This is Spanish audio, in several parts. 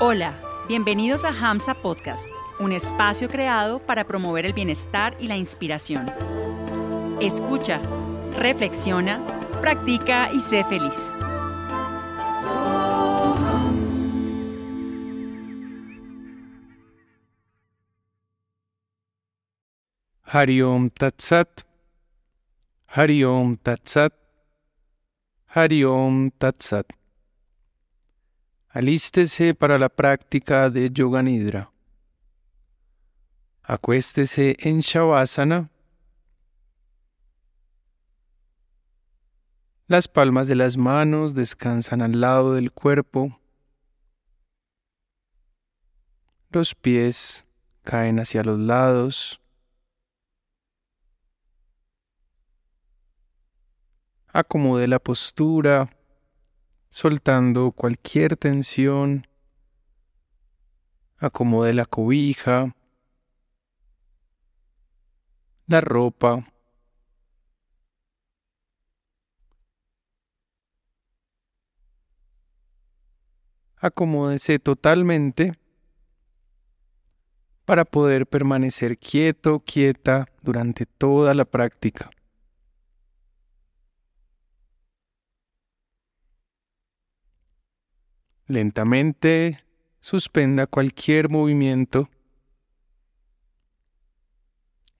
Hola, bienvenidos a Hamsa Podcast, un espacio creado para promover el bienestar y la inspiración. Escucha, reflexiona, practica y sé feliz. Hariom Tatsat, Hariom Tatsat, Hariom Tatsat. Alístese para la práctica de Yoga Nidra. Acuéstese en Shavasana. Las palmas de las manos descansan al lado del cuerpo. Los pies caen hacia los lados. Acomode la postura, soltando cualquier tensión. Acomode la cobija, la ropa. Acomódese totalmente para poder permanecer quieto, quieta durante toda la práctica. Lentamente suspenda cualquier movimiento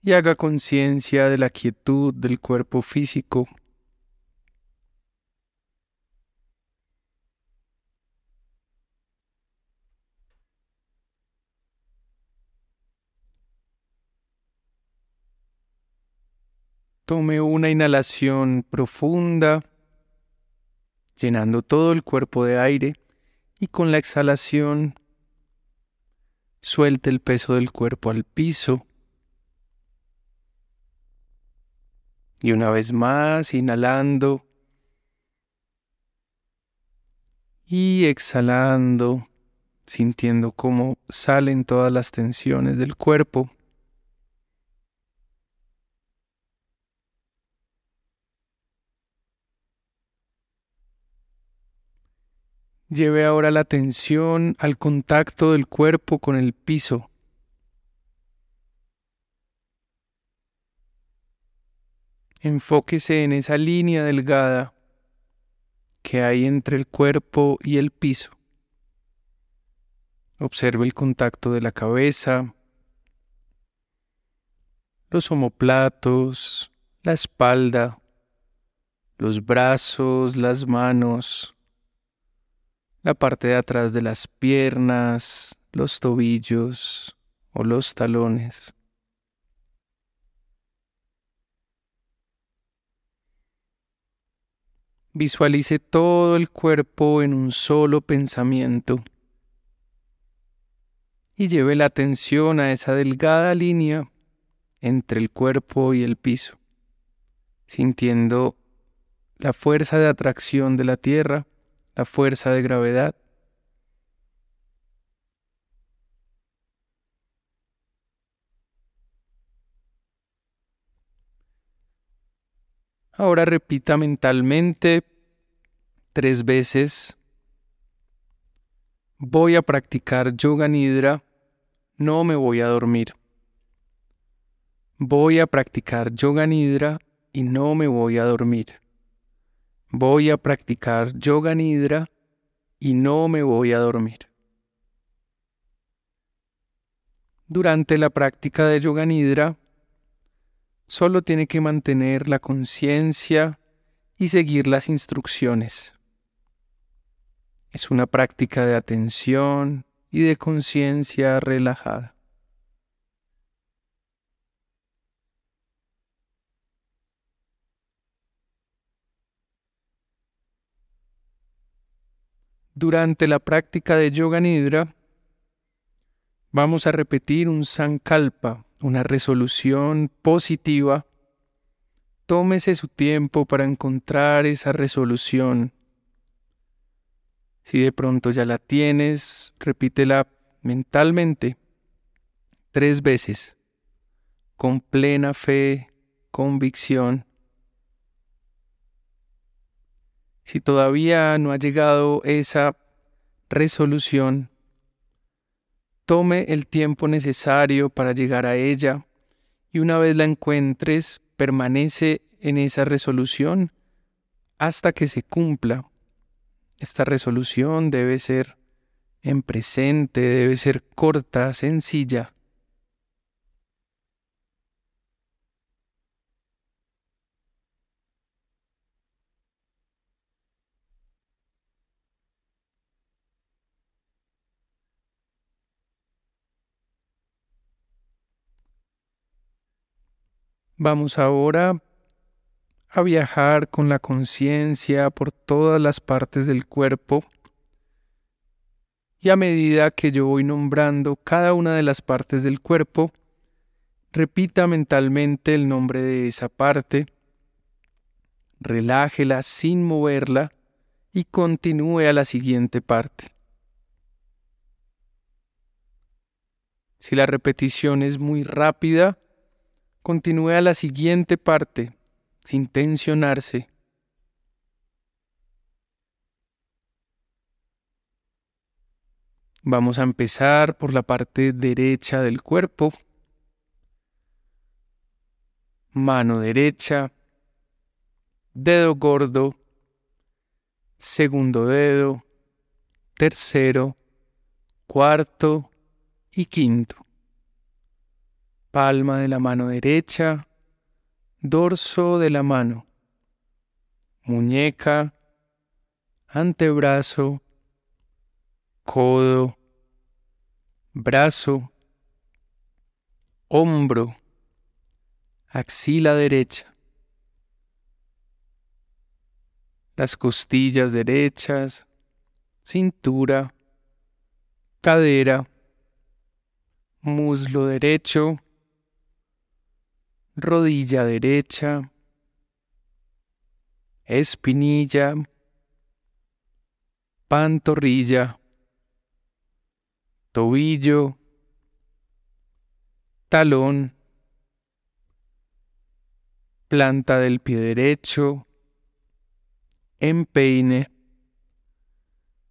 y haga conciencia de la quietud del cuerpo físico. Tome una inhalación profunda, llenando todo el cuerpo de aire y con la exhalación suelte el peso del cuerpo al piso. Y una vez más, inhalando y exhalando, sintiendo cómo salen todas las tensiones del cuerpo. Lleve ahora la atención al contacto del cuerpo con el piso. Enfóquese en esa línea delgada que hay entre el cuerpo y el piso. Observe el contacto de la cabeza, los omoplatos, la espalda, los brazos, las manos, la parte de atrás de las piernas, los tobillos o los talones. Visualice todo el cuerpo en un solo pensamiento y lleve la atención a esa delgada línea entre el cuerpo y el piso, sintiendo la fuerza de atracción de la tierra la fuerza de gravedad. Ahora repita mentalmente tres veces. Voy a practicar yoga nidra, no me voy a dormir. Voy a practicar yoga nidra y no me voy a dormir voy a practicar yoga nidra y no me voy a dormir. Durante la práctica de yoga nidra, solo tiene que mantener la conciencia y seguir las instrucciones. Es una práctica de atención y de conciencia relajada. Durante la práctica de Yoga Nidra, vamos a repetir un Sankalpa, una resolución positiva. Tómese su tiempo para encontrar esa resolución. Si de pronto ya la tienes, repítela mentalmente tres veces, con plena fe, convicción Si todavía no ha llegado esa resolución, Tome el tiempo necesario para llegar a ella y una vez la encuentres, permanece en esa resolución hasta que se cumpla. Esta resolución debe ser en presente, debe ser corta, sencilla. Vamos ahora a viajar con la conciencia por todas las partes del cuerpo y a medida que yo voy nombrando cada una de las partes del cuerpo, repita mentalmente el nombre de esa parte, relájela sin moverla y continúe a la siguiente parte. Si la repetición es muy rápida, continúe a la siguiente parte, sin tensionarse. Vamos a empezar por la parte derecha del cuerpo. Mano derecha, dedo gordo, segundo dedo, tercero, cuarto y quinto palma de la mano derecha, dorso de la mano, muñeca, antebrazo, codo, brazo, hombro, axila derecha, las costillas derechas, cintura, cadera, muslo derecho, rodilla derecha, espinilla, pantorrilla, tobillo, talón, planta del pie derecho, empeine,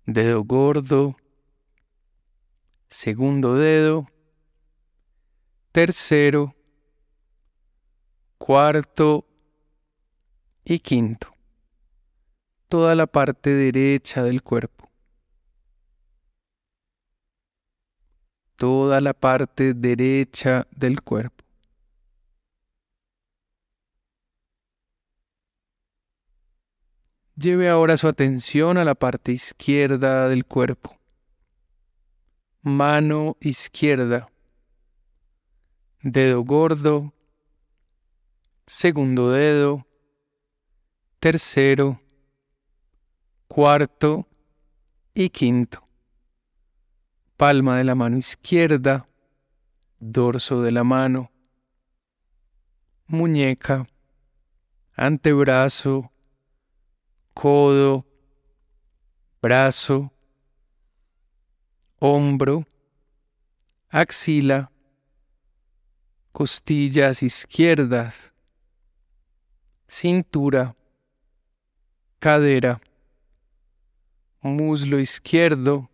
dedo gordo, segundo dedo, tercero, cuarto y quinto. Toda la parte derecha del cuerpo. Toda la parte derecha del cuerpo. Lleve ahora su atención a la parte izquierda del cuerpo. Mano izquierda. Dedo gordo segundo dedo, tercero, cuarto y quinto. Palma de la mano izquierda, dorso de la mano, muñeca, antebrazo, codo, brazo, hombro, axila, costillas izquierdas, cintura, cadera, muslo izquierdo,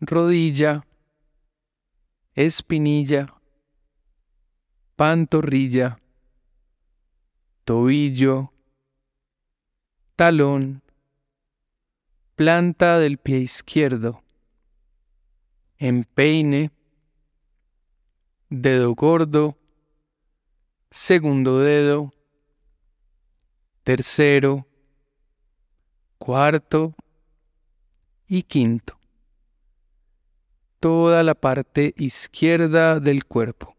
rodilla, espinilla, pantorrilla, tobillo, talón, planta del pie izquierdo, empeine, dedo gordo, segundo dedo, tercero, cuarto y quinto. Toda la parte izquierda del cuerpo.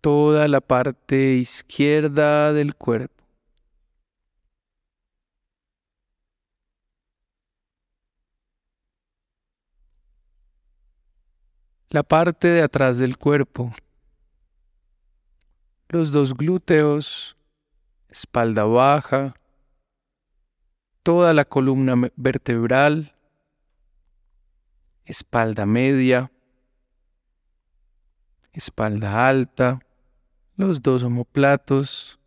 Toda la parte izquierda del cuerpo. La parte de atrás del cuerpo los dos glúteos, espalda baja, toda la columna vertebral, espalda media, espalda alta, los dos omoplatos,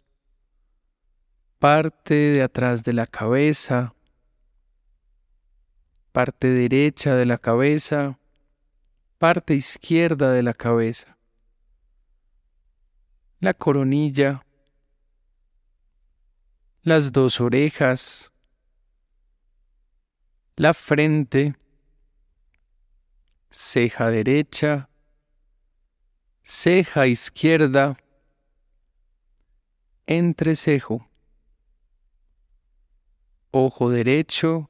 parte de atrás de la cabeza, parte derecha de la cabeza, parte izquierda de la cabeza, la coronilla, las dos orejas, la frente, ceja derecha, ceja izquierda, entrecejo, ojo derecho,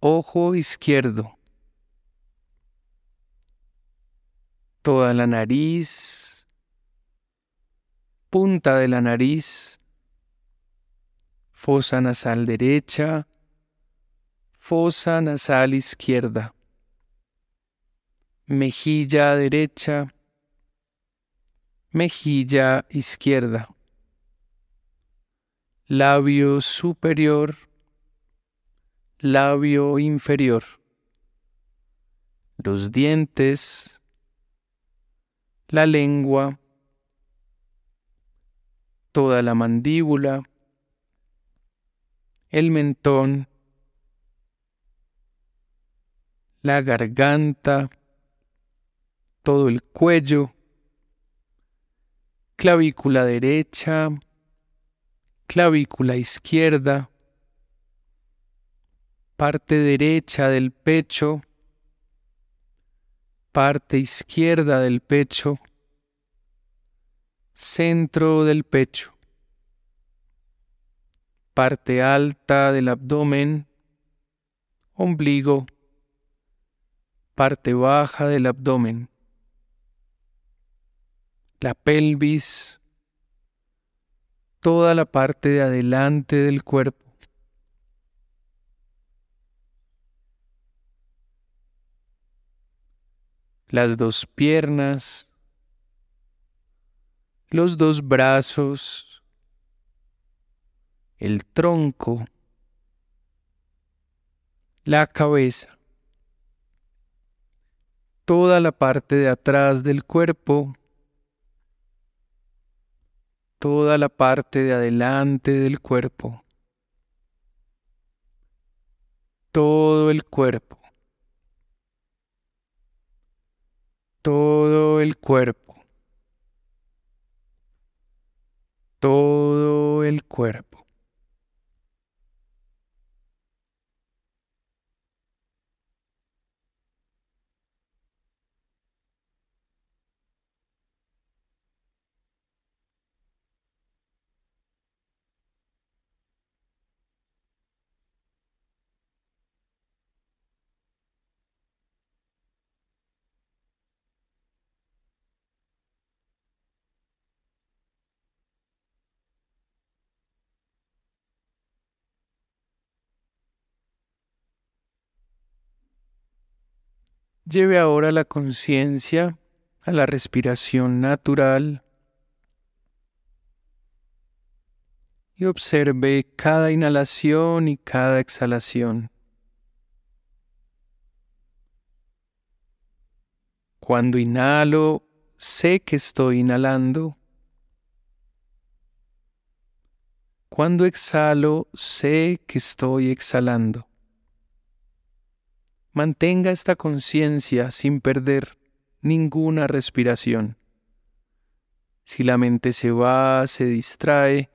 ojo izquierdo, toda la nariz, punta de la nariz, fosa nasal derecha, fosa nasal izquierda, mejilla derecha, mejilla izquierda, labio superior, labio inferior, los dientes, la lengua, toda la mandíbula, el mentón, la garganta, todo el cuello, clavícula derecha, clavícula izquierda, parte derecha del pecho, parte izquierda del pecho, centro del pecho, parte alta del abdomen, ombligo, parte baja del abdomen, la pelvis, toda la parte de adelante del cuerpo. las dos piernas, los dos brazos, el tronco, la cabeza, toda la parte de atrás del cuerpo, toda la parte de adelante del cuerpo, todo el cuerpo. todo el cuerpo, todo el cuerpo. Lleve ahora la conciencia a la respiración natural y observe cada inhalación y cada exhalación. Cuando inhalo, sé que estoy inhalando. Cuando exhalo, sé que estoy exhalando. Mantenga esta conciencia sin perder ninguna respiración. Si la mente se va, se distrae,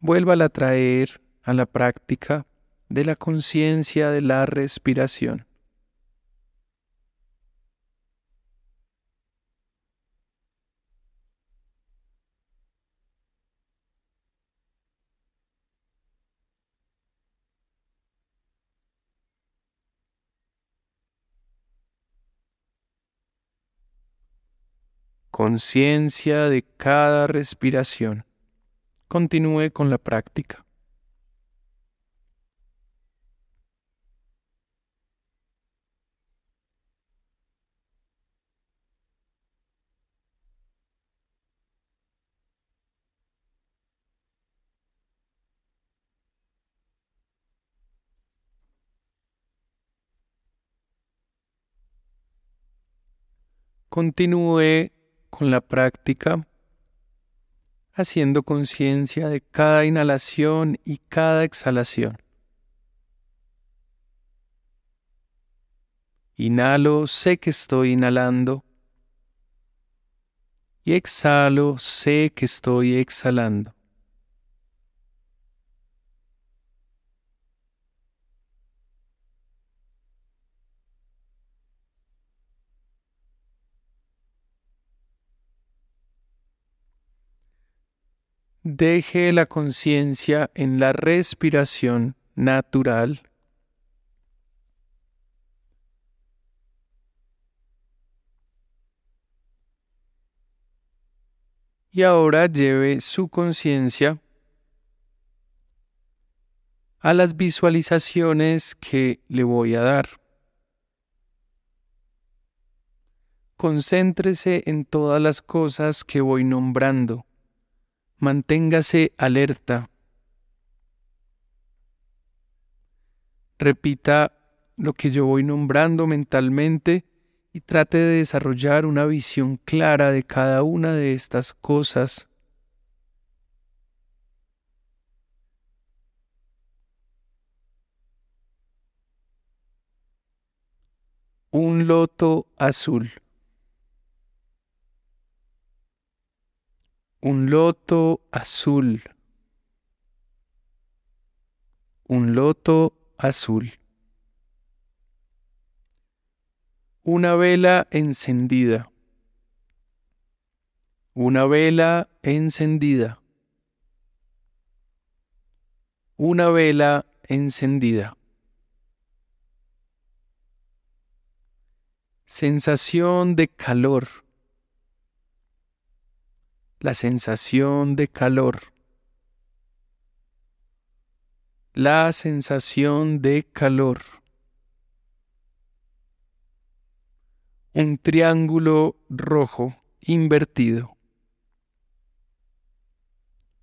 vuélvala a traer a la práctica de la conciencia de la respiración. Conciencia de cada respiración. Continúe con la práctica. Continúe con la práctica, haciendo conciencia de cada inhalación y cada exhalación. Inhalo, sé que estoy inhalando. Y exhalo, sé que estoy exhalando. Deje la conciencia en la respiración natural. Y ahora lleve su conciencia a las visualizaciones que le voy a dar. Concéntrese en todas las cosas que voy nombrando manténgase alerta. Repita lo que yo voy nombrando mentalmente y trate de desarrollar una visión clara de cada una de estas cosas. Un loto azul. Un loto azul, un loto azul, una vela encendida, una vela encendida, una vela encendida. Sensación de calor la sensación de calor. La sensación de calor. Un triángulo rojo invertido.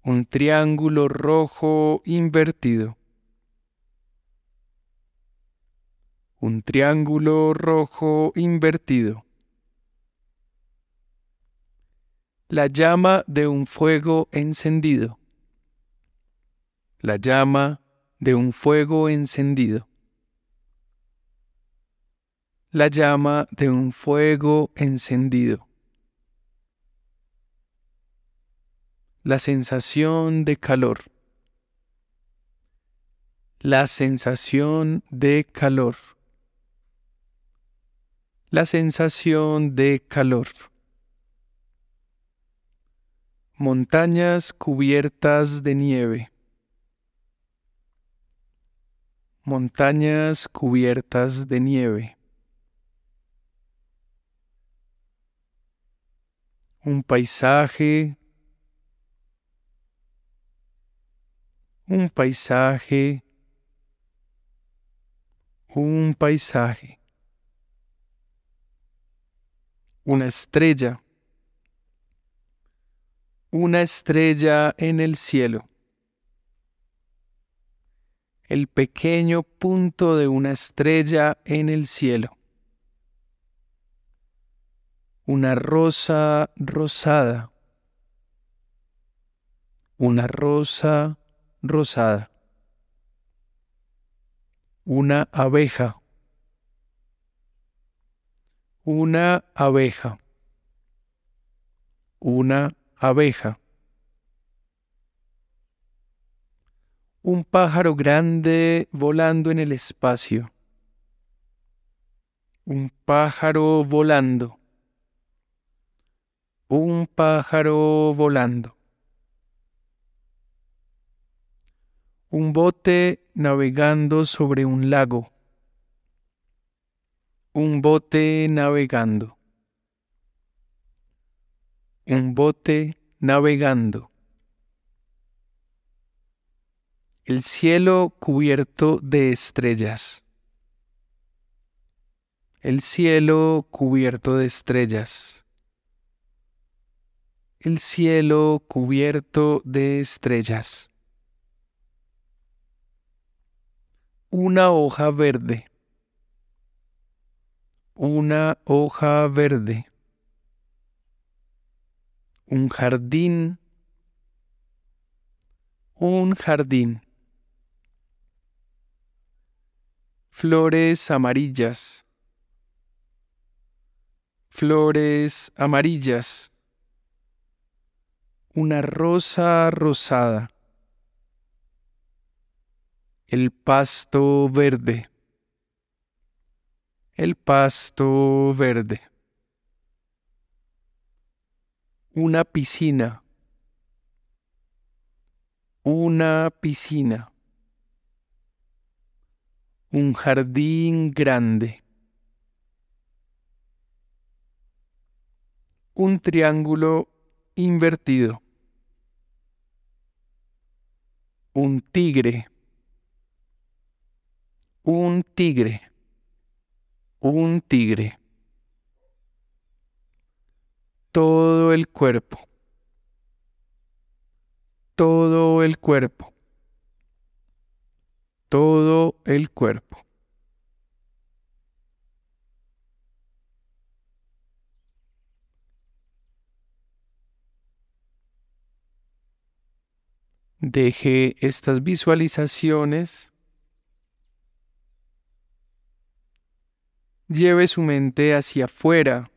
Un triángulo rojo invertido. Un triángulo rojo invertido. La llama de un fuego encendido. La llama de un fuego encendido. La llama de un fuego encendido. La sensación de calor. La sensación de calor. La sensación de calor montañas cubiertas de nieve, montañas cubiertas de nieve, un paisaje, un paisaje, un paisaje, una estrella, una estrella en el cielo. El pequeño punto de una estrella en el cielo. Una rosa rosada. Una rosa rosada. Una abeja. Una abeja. Una abeja. Un pájaro grande volando en el espacio. Un pájaro volando. Un pájaro volando. Un bote navegando sobre un lago. Un bote navegando un bote navegando. El cielo cubierto de estrellas. El cielo cubierto de estrellas. El cielo cubierto de estrellas. Una hoja verde. Una hoja verde un jardín, un jardín. Flores amarillas, flores amarillas, una rosa rosada, el pasto verde, el pasto verde, una piscina, una piscina, un jardín grande. un triángulo invertido, un tigre, un tigre, un tigre, todo el cuerpo, todo el cuerpo, todo el cuerpo. Deje estas visualizaciones. Lleve su mente hacia afuera.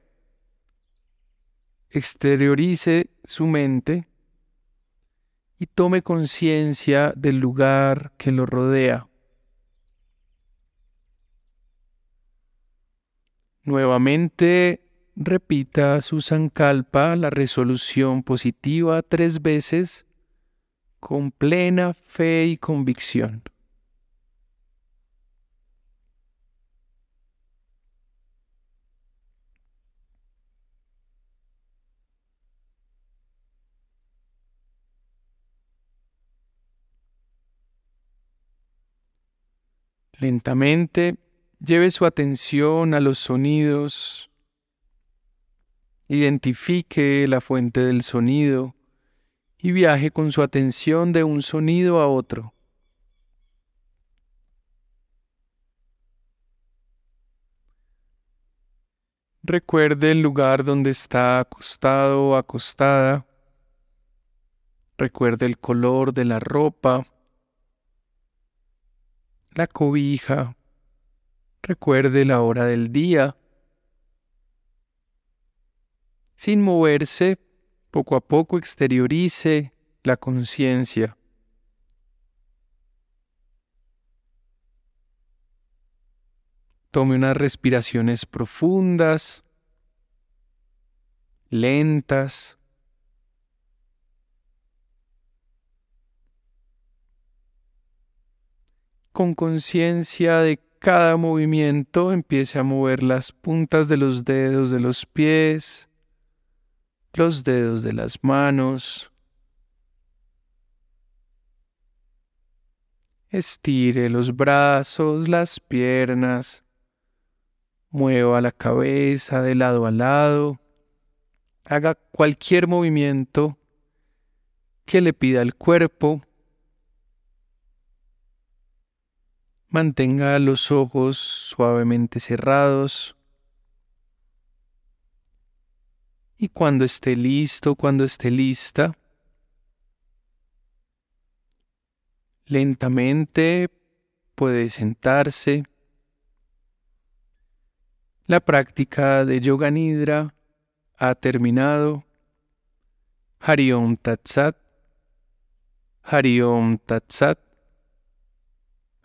Exteriorice su mente y tome conciencia del lugar que lo rodea. Nuevamente repita su sankalpa, la resolución positiva, tres veces con plena fe y convicción. Lentamente lleve su atención a los sonidos, identifique la fuente del sonido y viaje con su atención de un sonido a otro. Recuerde el lugar donde está acostado o acostada. Recuerde el color de la ropa, la cobija. Recuerde la hora del día. Sin moverse, poco a poco exteriorice la conciencia. Tome unas respiraciones profundas, lentas. Con conciencia de cada movimiento empiece a mover las puntas de los dedos de los pies, los dedos de las manos. Estire los brazos, las piernas. Mueva la cabeza de lado a lado. Haga cualquier movimiento que le pida el cuerpo. Mantenga los ojos suavemente cerrados. Y cuando esté listo, cuando esté lista, lentamente puede sentarse. La práctica de Yoga Nidra ha terminado. Hariom Tatsat.